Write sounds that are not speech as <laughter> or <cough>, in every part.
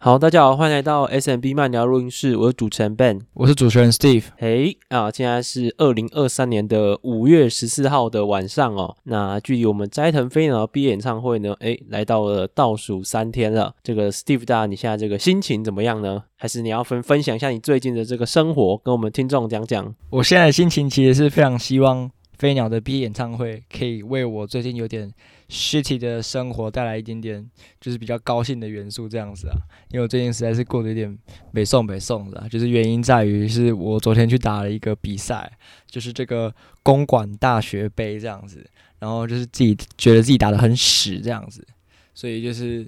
好，大家好，欢迎来到 SMB 慢聊录音室，我是主持人 Ben，我是主持人 Steve。嘿啊，现在是二零二三年的五月十四号的晚上哦。那距离我们斋藤飞鸟毕业演唱会呢，诶，来到了倒数三天了。这个 Steve 大，你现在这个心情怎么样呢？还是你要分分享一下你最近的这个生活，跟我们听众讲讲？我现在的心情其实是非常希望飞鸟的毕业演唱会可以为我最近有点 shitty 的生活带来一点点，就是比较高兴的元素这样子啊，因为我最近实在是过得有点没送没送的，就是原因在于是我昨天去打了一个比赛，就是这个公馆大学杯这样子，然后就是自己觉得自己打得很屎这样子，所以就是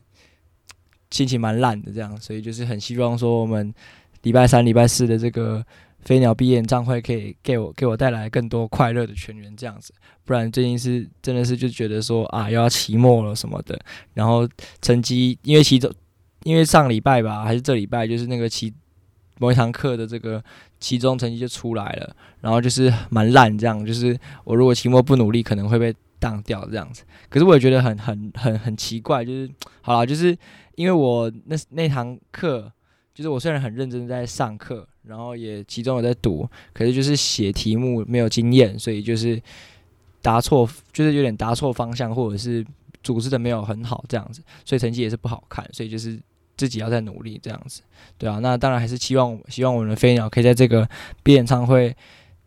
心情蛮烂的这样，所以就是很希望说我们礼拜三、礼拜四的这个。飞鸟毕业演唱会可以给我给我带来更多快乐的全员这样子，不然最近是真的是就觉得说啊又要期末了什么的，然后成绩因为期中因为上礼拜吧还是这礼拜就是那个期某一堂课的这个期中成绩就出来了，然后就是蛮烂这样，就是我如果期末不努力可能会被当掉这样子，可是我也觉得很很很很奇怪，就是好啦，就是因为我那那堂课就是我虽然很认真在上课。然后也其中有在读，可是就是写题目没有经验，所以就是答错，就是有点答错方向，或者是组织的没有很好这样子，所以成绩也是不好看，所以就是自己要再努力这样子，对啊，那当然还是希望希望我们的飞鸟可以在这个毕业演唱会。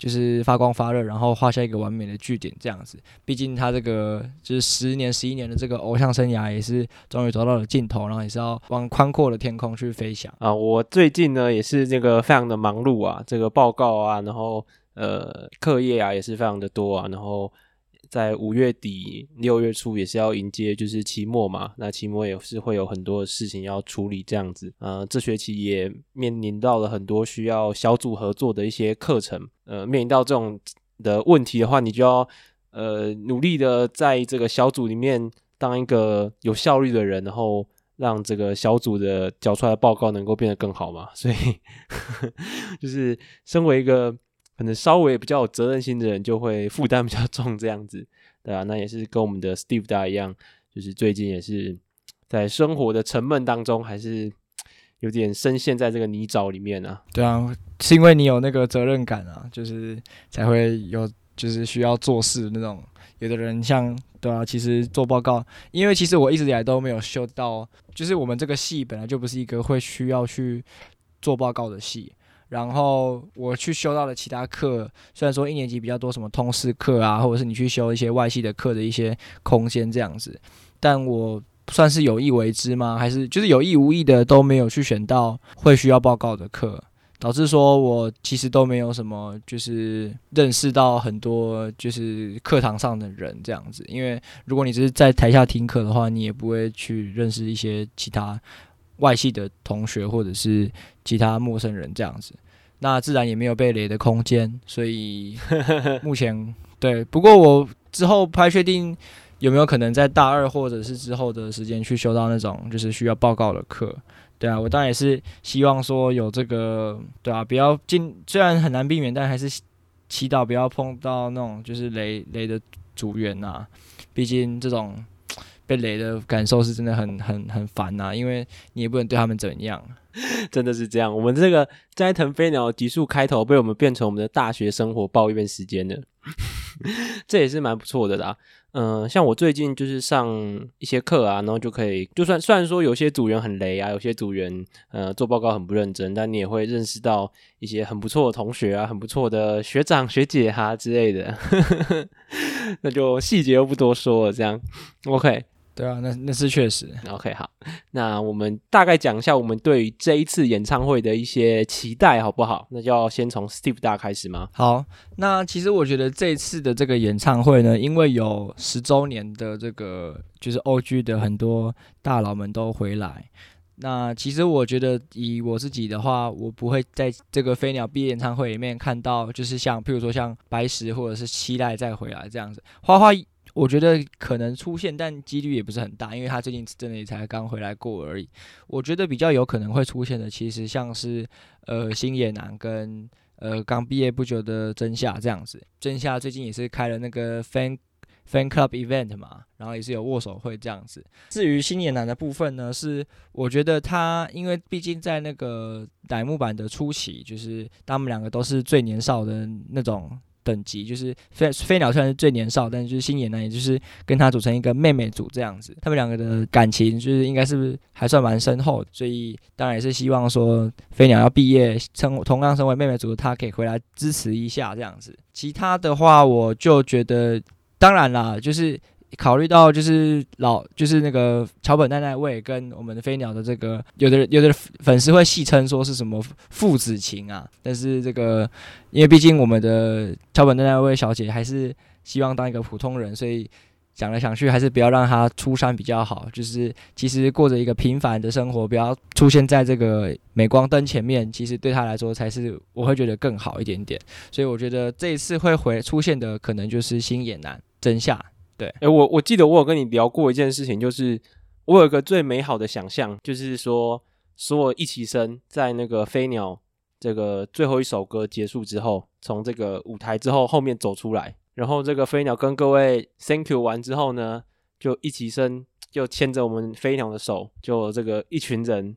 就是发光发热，然后画下一个完美的句点，这样子。毕竟他这个就是十年、十一年的这个偶像生涯，也是终于走到了尽头，然后也是要往宽阔的天空去飞翔啊。我最近呢也是这个非常的忙碌啊，这个报告啊，然后呃课业啊也是非常的多啊，然后。在五月底六月初也是要迎接，就是期末嘛。那期末也是会有很多事情要处理，这样子。呃，这学期也面临到了很多需要小组合作的一些课程。呃，面临到这种的问题的话，你就要呃努力的在这个小组里面当一个有效率的人，然后让这个小组的交出来的报告能够变得更好嘛。所以 <laughs> 就是身为一个。可能稍微比较有责任心的人就会负担比较重，这样子，对啊，那也是跟我们的 Steve 大一样，就是最近也是在生活的沉闷当中，还是有点深陷在这个泥沼里面啊。对啊，是因为你有那个责任感啊，就是才会有，就是需要做事那种。有的人像，对啊，其实做报告，因为其实我一直以来都没有修到，就是我们这个系本来就不是一个会需要去做报告的系。然后我去修到了其他课，虽然说一年级比较多什么通识课啊，或者是你去修一些外系的课的一些空间这样子，但我算是有意为之吗？还是就是有意无意的都没有去选到会需要报告的课，导致说我其实都没有什么就是认识到很多就是课堂上的人这样子，因为如果你只是在台下听课的话，你也不会去认识一些其他外系的同学或者是其他陌生人这样子。那自然也没有被雷的空间，所以 <laughs> 目前对。不过我之后不太确定有没有可能在大二或者是之后的时间去修到那种就是需要报告的课。对啊，我当然也是希望说有这个，对啊，不要进，虽然很难避免，但还是祈祷不要碰到那种就是雷雷的组员呐。毕竟这种被雷的感受是真的很 <laughs> 很很烦呐，因为你也不能对他们怎样。<laughs> 真的是这样，我们这个斋藤飞鸟的集数开头被我们变成我们的大学生活抱怨时间了，<laughs> 这也是蛮不错的啦。嗯、呃，像我最近就是上一些课啊，然后就可以，就算虽然说有些组员很雷啊，有些组员呃做报告很不认真，但你也会认识到一些很不错的同学啊，很不错的学长学姐哈、啊、之类的，那就细节又不多说了，这样 OK。对啊，那那是确实。OK，好，那我们大概讲一下我们对于这一次演唱会的一些期待，好不好？那就要先从 Steve 大开始吗？好，那其实我觉得这一次的这个演唱会呢，因为有十周年的这个就是 OG 的很多大佬们都回来，那其实我觉得以我自己的话，我不会在这个飞鸟毕业演唱会里面看到，就是像譬如说像白石或者是期待再回来这样子，花花。我觉得可能出现，但几率也不是很大，因为他最近真的也才刚回来过而已。我觉得比较有可能会出现的，其实像是呃星野男跟呃刚毕业不久的真夏这样子。真夏最近也是开了那个 fan fan club event 嘛，然后也是有握手会这样子。至于星野男的部分呢，是我觉得他因为毕竟在那个乃木坂的初期，就是他们两个都是最年少的那种。等级就是飞飞鸟虽然是最年少，但是就是星野呢，也就是跟他组成一个妹妹组这样子。他们两个的感情就是应该是不是还算蛮深厚的，所以当然也是希望说飞鸟要毕业，成同样成为妹妹组的，他可以回来支持一下这样子。其他的话，我就觉得当然啦，就是。考虑到就是老就是那个桥本奈奈未跟我们的飞鸟的这个有的有的粉丝会戏称说是什么父子情啊，但是这个因为毕竟我们的桥本奈奈未小姐还是希望当一个普通人，所以想来想去还是不要让她出山比较好。就是其实过着一个平凡的生活，不要出现在这个镁光灯前面，其实对她来说才是我会觉得更好一点点。所以我觉得这一次会回出现的可能就是星野男真夏。对，哎、欸，我我记得我有跟你聊过一件事情，就是我有一个最美好的想象，就是说所有一起生在那个飞鸟这个最后一首歌结束之后，从这个舞台之后后面走出来，然后这个飞鸟跟各位 Thank you 完之后呢，就一起生就牵着我们飞鸟的手，就这个一群人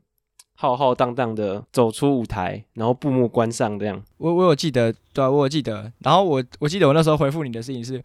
浩浩荡荡的走出舞台，然后布幕关上这样。我我有记得，对啊，我有记得。然后我我记得我那时候回复你的事情是。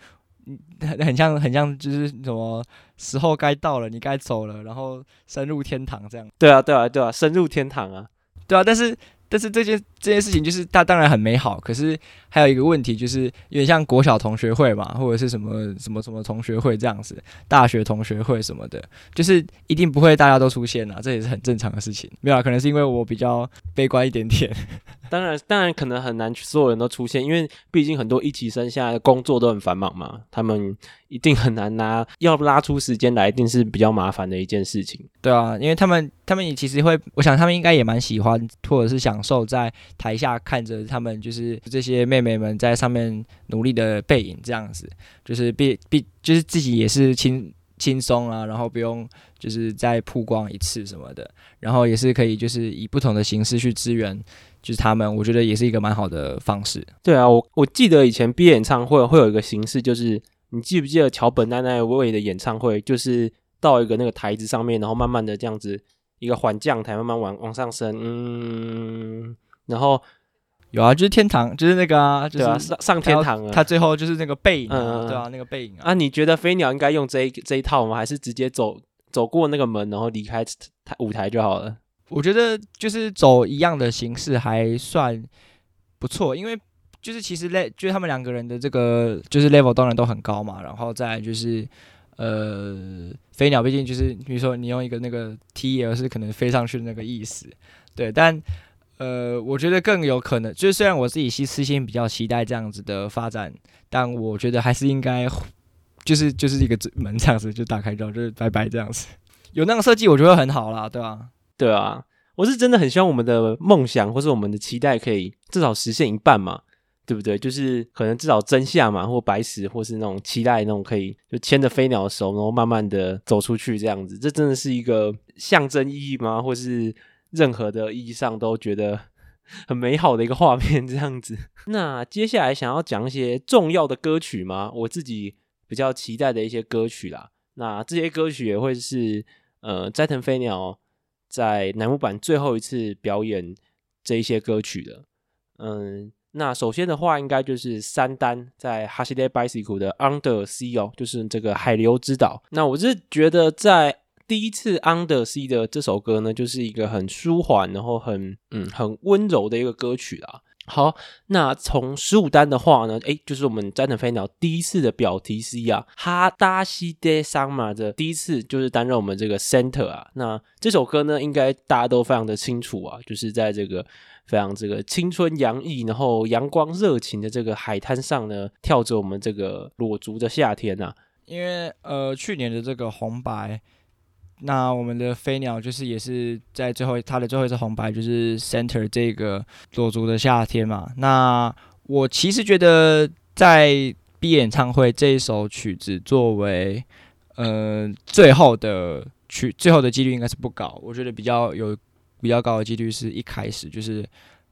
很很像很像，就是什么时候该到了，你该走了，然后升入天堂这样。对啊，对啊，对啊，升入天堂啊，对啊。但是但是这件这件事情就是它当然很美好，可是还有一个问题就是有点像国小同学会嘛，或者是什么什么什么同学会这样子，大学同学会什么的，就是一定不会大家都出现啊，这也是很正常的事情。没有啊，可能是因为我比较悲观一点点。当然，当然可能很难所有人都出现，因为毕竟很多一期生现在的工作都很繁忙嘛，他们一定很难拿，要拉出时间来，一定是比较麻烦的一件事情。对啊，因为他们他们也其实会，我想他们应该也蛮喜欢或者是享受在台下看着他们就是这些妹妹们在上面努力的背影，这样子，就是必必就是自己也是轻轻松啊，然后不用就是再曝光一次什么的，然后也是可以就是以不同的形式去支援。就是他们，我觉得也是一个蛮好的方式。对啊，我我记得以前毕业演唱会会有一个形式，就是你记不记得桥本奈奈未的演唱会，就是到一个那个台子上面，然后慢慢的这样子一个缓降台，慢慢往往上升，嗯，然后有啊，就是天堂，就是那个啊，就是啊，上上天堂啊，他最后就是那个背影啊，嗯、对啊，那个背影啊。啊，你觉得飞鸟应该用这一这一套吗？还是直接走走过那个门，然后离开台舞台就好了？我觉得就是走一样的形式还算不错，因为就是其实 le 就是他们两个人的这个就是 level 当然都很高嘛，然后再就是呃飞鸟毕竟就是比如说你用一个那个 T 而是可能飞上去的那个意思，对，但呃我觉得更有可能就是虽然我自己是私心比较期待这样子的发展，但我觉得还是应该就是就是一个门这样子就打开之后就是拜拜这样子，有那个设计我觉得很好啦，对吧？对啊，我是真的很希望我们的梦想或是我们的期待可以至少实现一半嘛，对不对？就是可能至少真夏嘛，或白石，或是那种期待那种可以就牵着飞鸟的手，然后慢慢的走出去这样子，这真的是一个象征意义吗？或是任何的意义上都觉得很美好的一个画面这样子。那接下来想要讲一些重要的歌曲吗？我自己比较期待的一些歌曲啦。那这些歌曲也会是呃斋藤飞鸟。在南木坂最后一次表演这一些歌曲的，嗯，那首先的话，应该就是三单在 Hashide Bicycle 的 Under Sea 哦，就是这个海流之岛。那我是觉得，在第一次 Under Sea 的这首歌呢，就是一个很舒缓，然后很嗯很温柔的一个歌曲啦。好，那从十五单的话呢，诶，就是我们斋藤飞鸟第一次的表题 C 啊，哈达西德桑马的第一次就是担任我们这个 center 啊。那这首歌呢，应该大家都非常的清楚啊，就是在这个非常这个青春洋溢，然后阳光热情的这个海滩上呢，跳着我们这个裸足的夏天呐、啊。因为呃，去年的这个红白。那我们的飞鸟就是也是在最后，他的最后一次红白就是 center 这个裸足的夏天嘛。那我其实觉得在毕业演唱会这一首曲子作为呃最后的曲，最后的几率应该是不高。我觉得比较有比较高的几率是一开始就是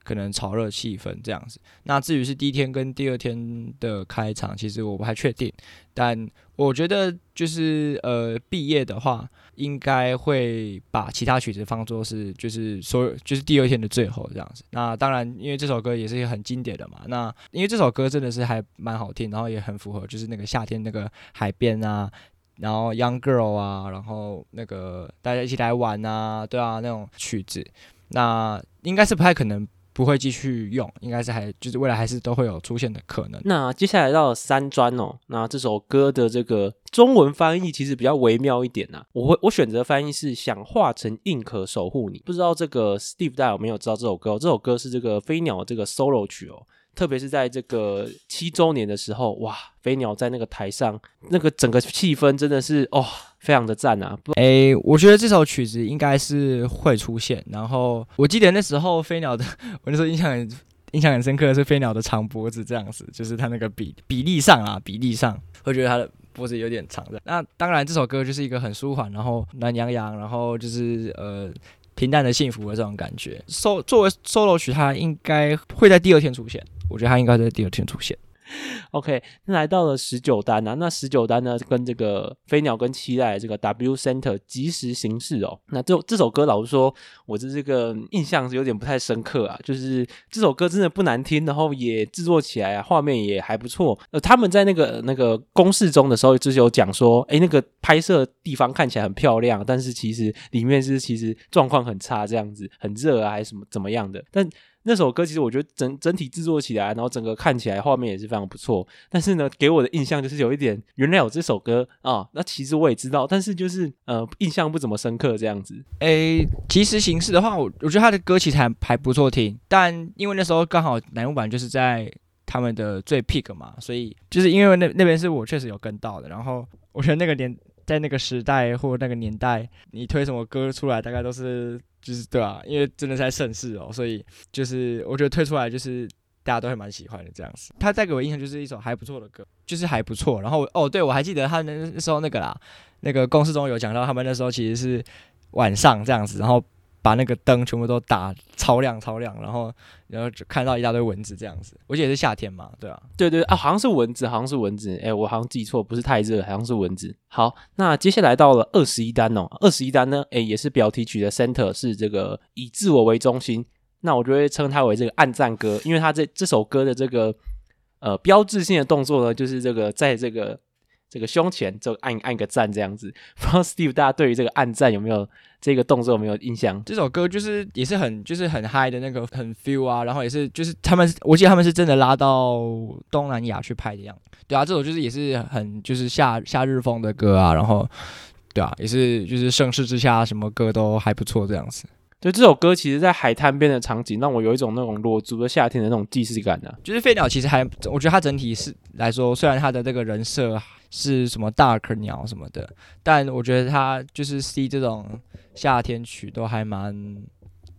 可能炒热气氛这样子。那至于是第一天跟第二天的开场，其实我不太确定。但我觉得就是呃，毕业的话，应该会把其他曲子放作是就是所有就是第二天的最后这样子。那当然，因为这首歌也是很经典的嘛。那因为这首歌真的是还蛮好听，然后也很符合就是那个夏天那个海边啊，然后 Young Girl 啊，然后那个大家一起来玩啊，对啊，那种曲子。那应该是不太可能不会继续用，应该是还就是未来还是都会有出现的可能。那接下来到了三专哦，那这首歌的这个中文翻译其实比较微妙一点呐、我会我选择翻译是想化成硬壳守护你。不知道这个 Steve 大家有没有知道这首歌？这首歌是这个飞鸟这个 solo 曲哦。特别是在这个七周年的时候，哇，飞鸟在那个台上，那个整个气氛真的是哦，非常的赞啊！诶、欸，我觉得这首曲子应该是会出现。然后我记得那时候飞鸟的，<laughs> 我那时候印象很印象很深刻的是飞鸟的长脖子这样子，就是它那个比比例上啊，比例上会觉得它的脖子有点长的。那当然，这首歌就是一个很舒缓，然后暖洋洋，然后就是呃。平淡的幸福的这种感觉，so, 作为 solo 曲，它应该会在第二天出现。我觉得它应该在第二天出现。<laughs> OK，那来到了十九单啊，那十九单呢，跟这个飞鸟跟期待这个 W Center 即时行事哦。那这这首歌，老实说，我的这个印象是有点不太深刻啊。就是这首歌真的不难听，然后也制作起来啊，画面也还不错。呃，他们在那个那个公示中的时候，就是有讲说，诶，那个拍摄地方看起来很漂亮，但是其实里面是其实状况很差，这样子很热啊，还是什么怎么样的？但那首歌其实我觉得整整体制作起来，然后整个看起来画面也是非常不错。但是呢，给我的印象就是有一点，原来有这首歌啊。那其实我也知道，但是就是呃，印象不怎么深刻这样子。诶、欸，即时行事的话，我我觉得他的歌其实还还不错听。但因为那时候刚好乃木版就是在他们的最 pick 嘛，所以就是因为那那边是我确实有跟到的。然后我觉得那个年在那个时代或那个年代，你推什么歌出来，大概都是。就是对啊，因为真的在盛世哦，所以就是我觉得推出来就是大家都还蛮喜欢的这样子。他带给我印象就是一首还不错的歌，就是还不错。然后哦，对，我还记得他那那时候那个啦，那个公司中有讲到他们那时候其实是晚上这样子，然后。把那个灯全部都打超亮超亮，然后然后就看到一大堆蚊子这样子。我记得是夏天嘛，对啊，对对啊，好像是蚊子，好像是蚊子。哎、我好像记错，不是太热，好像是蚊子。好，那接下来到了二十一单哦，二十一单呢，哎、也是标题曲的 center 是这个以自我为中心，那我就会称它为这个暗赞歌，因为它这这首歌的这个呃标志性的动作呢，就是这个在这个。这个胸前就按按个赞这样子，不知道 Steve 大家对于这个暗赞有没有这个动作有没有印象？这首歌就是也是很就是很嗨的那个很 feel 啊，然后也是就是他们我记得他们是真的拉到东南亚去拍的样子，对啊，这首就是也是很就是夏夏日风的歌啊，然后对啊，也是就是盛世之下什么歌都还不错这样子。就这首歌，其实，在海滩边的场景，让我有一种那种裸足的夏天的那种既视感呢、啊。就是飞鸟，其实还，我觉得它整体是来说，虽然它的这个人设是什么大壳鸟什么的，但我觉得它就是 C 这种夏天曲都还蛮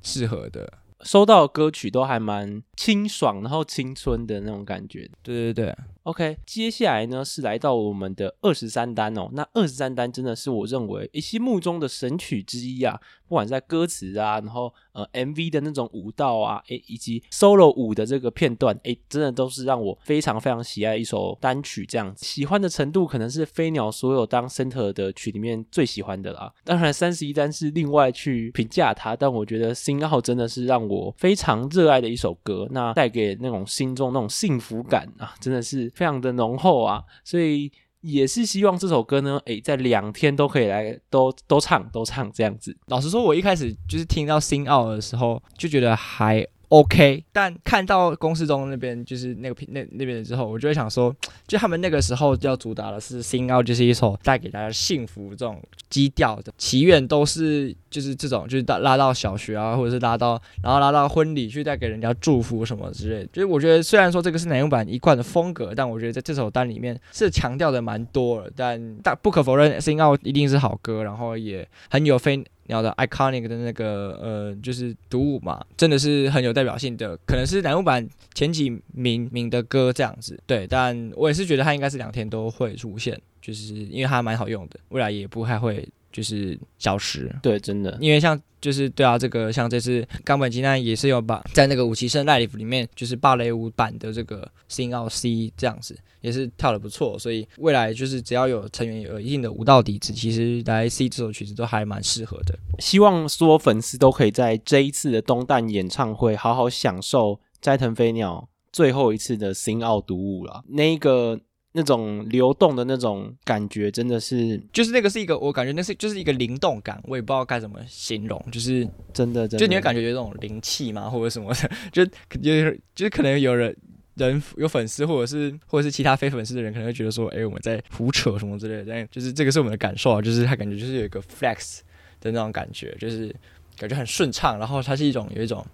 适合的。收到歌曲都还蛮清爽，然后青春的那种感觉。对对对。OK，接下来呢是来到我们的二十三单哦。那二十三单真的是我认为一心目中的神曲之一啊！不管在歌词啊，然后呃 MV 的那种舞蹈啊，诶，以及 solo 舞的这个片段，诶，真的都是让我非常非常喜爱一首单曲。这样子喜欢的程度，可能是飞鸟所有当 center 的曲里面最喜欢的啦。当然，三十一单是另外去评价它，但我觉得《Sing Out》真的是让我非常热爱的一首歌。那带给那种心中那种幸福感啊，真的是。非常的浓厚啊，所以也是希望这首歌呢，诶，在两天都可以来都都唱都唱这样子。老实说，我一开始就是听到新奥的时候，就觉得还。OK，但看到公式中那边就是那个那那边之后，我就会想说，<tsk> 就他们那个时候要主打的是 Sing Out，就是一首带给大家幸福这种基调的祈愿，都是就是这种就是拉拉到小学啊，或者是拉到然后拉到婚礼去带给人家祝福什么之类的。就是我觉得虽然说这个是乃木坂一贯的风格，但我觉得在这首单里面是强调的蛮多了。但但不可否认，Sing Out 一定是好歌，然后也很有非。<laughs> 鸟的 iconic 的那个呃，就是独舞嘛，真的是很有代表性的，可能是南木版前几名名的歌这样子。对，但我也是觉得它应该是两天都会出现，就是因为它蛮好用的，未来也不太会就是消失。对，真的，因为像就是对啊，这个像这次冈本吉奈也是有把在那个五期生 Live 里面，就是芭蕾舞版的这个 Sing Out C 这样子，也是跳的不错。所以未来就是只要有成员有一定的舞蹈底子，其实来 C 这首曲子都还蛮适合的。希望所有粉丝都可以在这一次的东旦演唱会好好享受斋藤飞鸟最后一次的 Sing Out 独舞了。那个。那种流动的那种感觉，真的是，就是那个是一个，我感觉那是就是一个灵动感，我也不知道该怎么形容，就是真的，真的，就你会感觉有这种灵气嘛，或者什么的，<laughs> 就就是就是可能有人人有粉丝，或者是或者是其他非粉丝的人，可能会觉得说，哎、欸，我们在胡扯什么之类的，但就是这个是我们的感受啊，就是他感觉就是有一个 flex 的那种感觉，就是感觉很顺畅，然后它是一种有一种。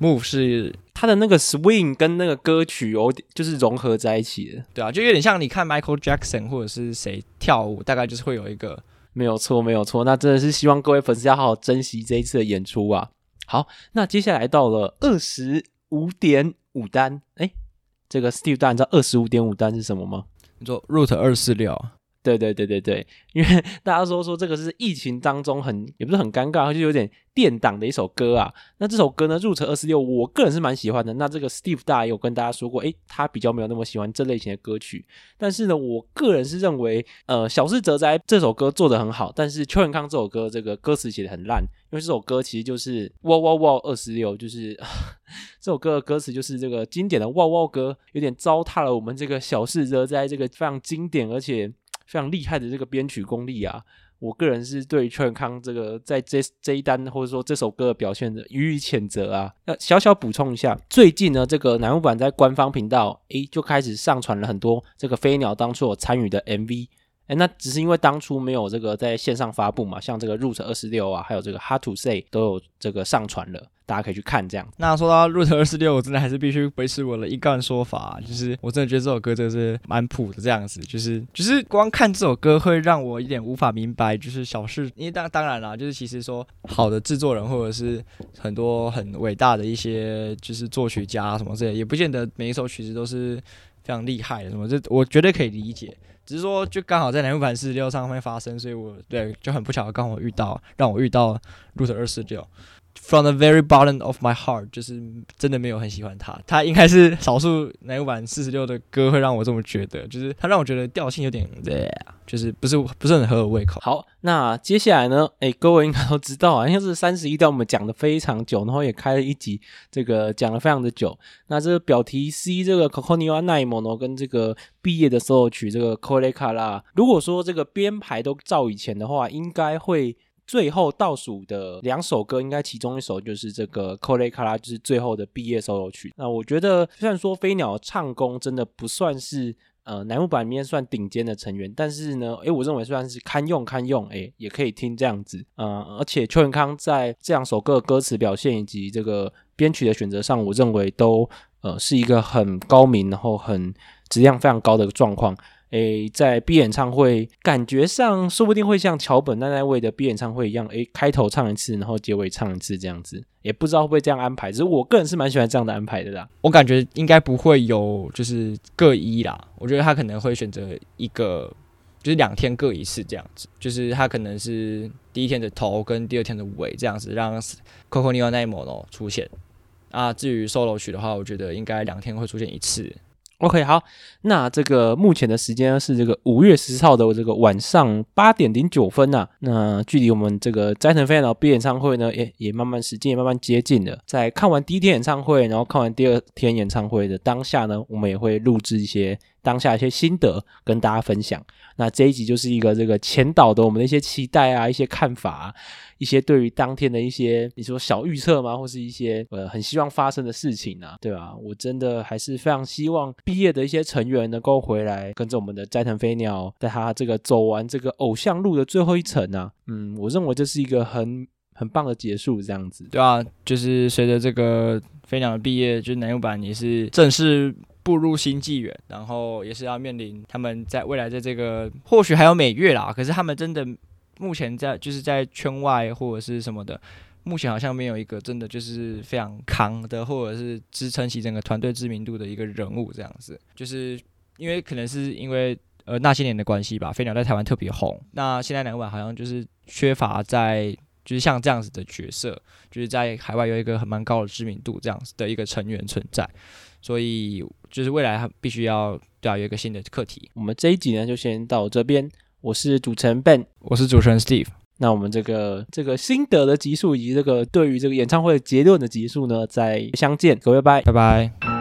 Move 是他的那个 swing 跟那个歌曲有点就是融合在一起的，对啊，就有点像你看 Michael Jackson 或者是谁跳舞，大概就是会有一个没有错，没有错。那真的是希望各位粉丝要好好珍惜这一次的演出啊。好，那接下来到了二十五点五单，哎，这个 Steve 大你知道二十五点五单是什么吗？你说 Route 二四六。对对对对对，因为 <laughs> 大家说说这个是疫情当中很也不是很尴尬，就有点垫档的一首歌啊。那这首歌呢，Route 246，我个人是蛮喜欢的。那这个 Steve 大也有跟大家说过，诶，他比较没有那么喜欢这类型的歌曲。但是呢，我个人是认为，呃，小室哲哉这首歌做得很好，但是邱永康这首歌这个歌词写的很烂，因为这首歌其实就是哇哇哇二十六，就是 <laughs> 这首歌的歌词就是这个经典的哇哇歌，有点糟蹋了我们这个小室哲哉这个非常经典而且。非常厉害的这个编曲功力啊！我个人是对秋元康这个在这这一单或者说这首歌的表现的予以谴责啊。那小小补充一下，最近呢，这个南木坂在官方频道诶就开始上传了很多这个飞鸟当初有参与的 MV。诶那只是因为当初没有这个在线上发布嘛，像这个 Root 二十六啊，还有这个 Hard to Say 都有这个上传了。大家可以去看这样。那说到 Root 二四六，我真的还是必须维持我的一贯说法，就是我真的觉得这首歌真的是蛮普的这样子，就是就是光看这首歌会让我有点无法明白，就是小事，因为当当然啦，就是其实说好的制作人或者是很多很伟大的一些就是作曲家什么之类，也不见得每一首曲子都是非常厉害的什么，这我绝对可以理解。只是说就刚好在南木坂四十六上面发生，所以我对就很不巧刚好遇到，让我遇到 Root 二四六。From the very bottom of my heart，就是真的没有很喜欢他，他应该是少数乃木坂四十六的歌会让我这么觉得，就是他让我觉得调性有点，对，就是不是不是很合我胃口。好，那接下来呢？诶，各位应该都知道啊，因为是三十一段，我们讲的非常久，然后也开了一集，这个讲了非常的久。那这个表题 C 这个 Kokoniwa Naimono 跟这个毕业的时候取这个 Korekara，如果说这个编排都照以前的话，应该会。最后倒数的两首歌，应该其中一首就是这个《Kolekara》，就是最后的毕业 solo 曲。那我觉得，虽然说飞鸟唱功真的不算是呃乃木坂里面算顶尖的成员，但是呢，诶，我认为算是堪用堪用，诶，也可以听这样子。呃，而且秋元康在这两首歌的歌词表现以及这个编曲的选择上，我认为都呃是一个很高明，然后很质量非常高的状况。诶，在 B 演唱会感觉上，说不定会像桥本奈奈未的 B 演唱会一样，诶，开头唱一次，然后结尾唱一次这样子，也不知道会不会这样安排。只是我个人是蛮喜欢这样的安排的啦。我感觉应该不会有，就是各一啦。我觉得他可能会选择一个，就是两天各一次这样子。就是他可能是第一天的头跟第二天的尾这样子，让 Coco n i o n a m o 出现。啊，至于 solo 曲的话，我觉得应该两天会出现一次。OK，好，那这个目前的时间是这个五月十四号的这个晚上八点零九分呐、那距离我们这个斋藤飞鸟毕演唱会呢，也也慢慢时间也慢慢接近了。在看完第一天演唱会，然后看完第二天演唱会的当下呢，我们也会录制一些当下一些心得跟大家分享。那这一集就是一个这个前导的我们的一些期待啊，一些看法。一些对于当天的一些你说小预测吗？或是一些呃很希望发生的事情啊，对吧？我真的还是非常希望毕业的一些成员能够回来，跟着我们的斋藤飞鸟，在他这个走完这个偶像路的最后一程啊，嗯，我认为这是一个很很棒的结束，这样子。对啊，就是随着这个飞鸟的毕业，就是乃木坂也是正式步入新纪元，然后也是要面临他们在未来的这个或许还有美月啦，可是他们真的。目前在就是在圈外或者是什么的，目前好像没有一个真的就是非常扛的，或者是支撑起整个团队知名度的一个人物这样子。就是因为可能是因为呃那些年的关系吧，飞鸟在台湾特别红。那现在两晚好像就是缺乏在就是像这样子的角色，就是在海外有一个很蛮高的知名度这样子的一个成员存在，所以就是未来他必须要对啊有一个新的课题。我们这一集呢就先到这边，我是主持人 Ben，我是主持人 Steve。那我们这个这个心得的集数以及这个对于这个演唱会结论的集数呢，再相见，各位拜拜，拜拜。